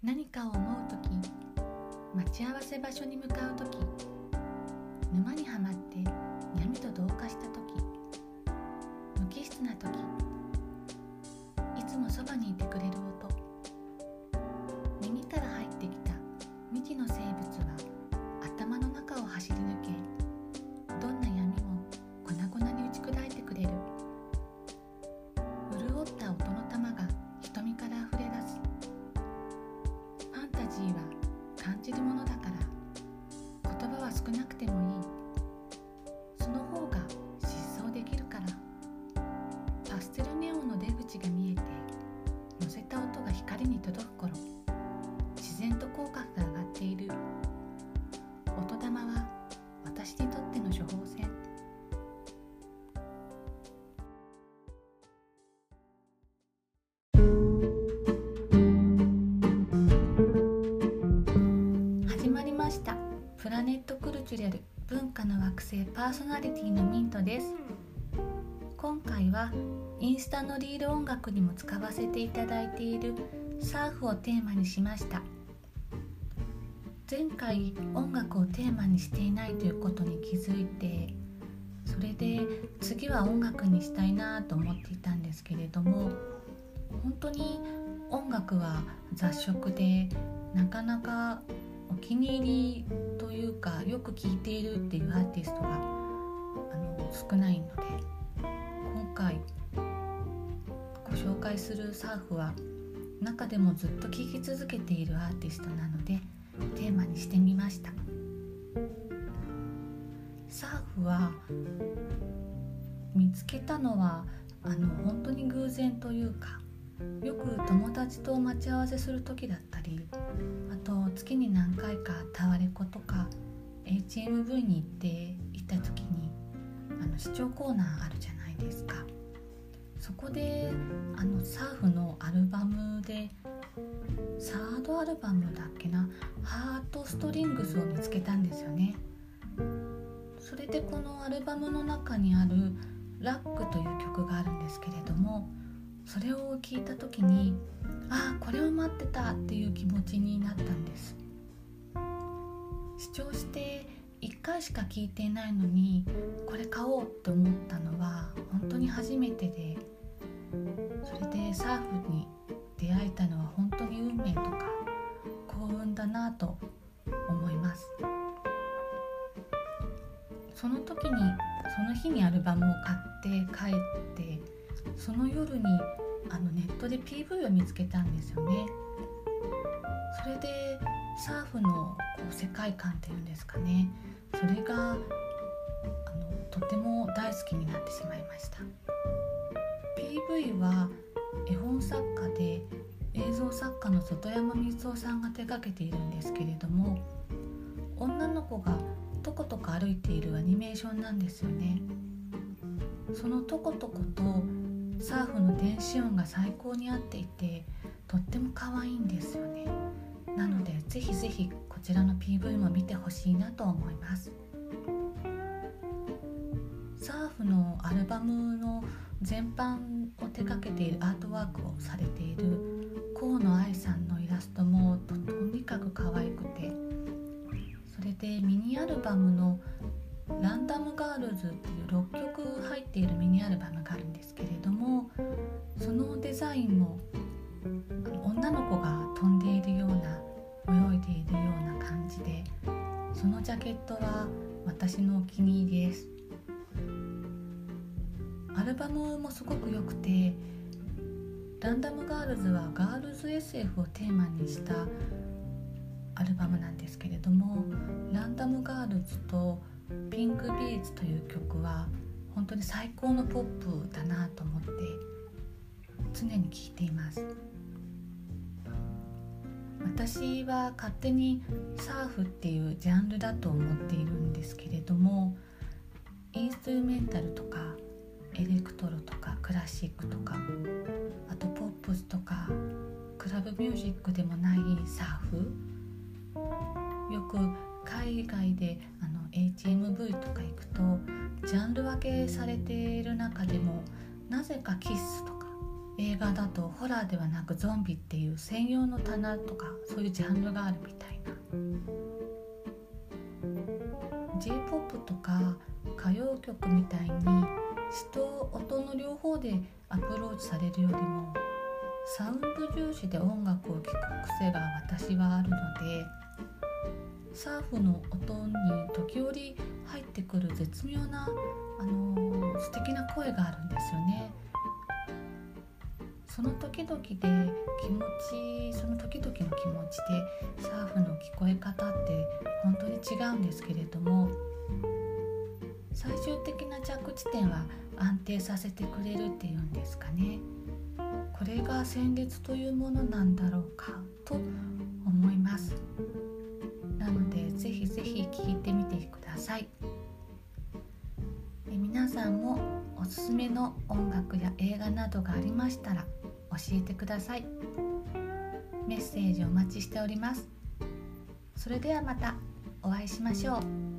何かを思う時待ち合わせ場所に向かう時沼にはまって闇と同化した時無機質な時いつもそばにいてくれる少なくてもいい。その方が疾走できるから。パステルネオンの出口が見えて乗せた音が光に届く頃自然と口角がパーソナリティのミントです。今回はインスタのリール音楽にも使わせていただいているサーフをテーマにしました。前回音楽をテーマにしていないということに気づいてそれで次は音楽にしたいなと思っていたんですけれども本当に音楽は雑食でなかなかお気に入りかよく聴いているっていうアーティストがあの少ないので今回ご紹介するサーフは中でもずっと聴き続けているアーティストなのでテーマにしてみました。サーフは見つけたのはあの本当に偶然というかよく友達と待ち合わせする時だったりあと月に何回かタワレコとか HMV に行って行った時にあの視聴コーナーあるじゃないですか。そこであのサーフのアルバムでサードアルバムだっけな「ハートストリングス」を見つけたんですよね。それでこのアルバムの中にある「ラック」という曲があるんですけれどもそれを聞いた時にああこれを待ってたっていう気持ちになったんです。視聴して1回しか聞いていないのにこれ買おうって思ったのは本当に初めてでそれでサーフに出会えたのは本当に運命とか幸運だなと思います。その時にその日にアルバムを買って帰ってその夜にあのネットで PV を見つけたんですよね。それでサーフのこう世界観っていうんですかね。それがあのとても大好きになってしまいました。PV は絵本作家で映像作家の外山光夫さんが手がけているんですけれども女の子がとことこ歩いているアニメーションなんですよね。そのとことことサーフの電子音が最高に合っていてとっても可愛いんですよね。なのでぜひぜひこちらの PV も見てほしいなと思います。サーフのアルバムの全般を手掛けているアートワークをされている河野愛さんのイラストもとにかく可愛くてそれでミニアルバムの「ランダムガールズ」っていう6曲入っているミニアルバムがあるんですけれどもそのデザインもそのジャケットは私のお気に入りです。アルバムもすごく良くてランダムガールズはガールズ SF をテーマにしたアルバムなんですけれどもランダムガールズとピンクビーツという曲は本当に最高のポップだなと思って常に聴いています。私は勝手にサーフっていうジャンルだと思っているんですけれどもインストゥルメンタルとかエレクトロとかクラシックとかあとポップスとかクラブミュージックでもないサーフ。よく海外であの HMV とか行くとジャンル分けされている中でもなぜかキッスとか映画だとホラーではなくゾンビっていう専用の棚とかそういうジャンルがあるみたいな j p o p とか歌謡曲みたいに詩と音の両方でアプローチされるよりもサウンド重視で音楽を聴く癖が私はあるのでサーフの音に時折入ってくる絶妙な、あのー、素敵な声があるんですよね。その時々で気持ちその時々の気持ちでサーフの聞こえ方って本当に違うんですけれども最終的な着地点は安定させてくれるっていうんですかね。これが戦列というものなんだろうかと思います。なのでぜひぜひ聞いてみてください。え皆さんもおすすめの音楽や映画などがありましたらえてください。メッセージお待ちしております。それではまたお会いしましょう。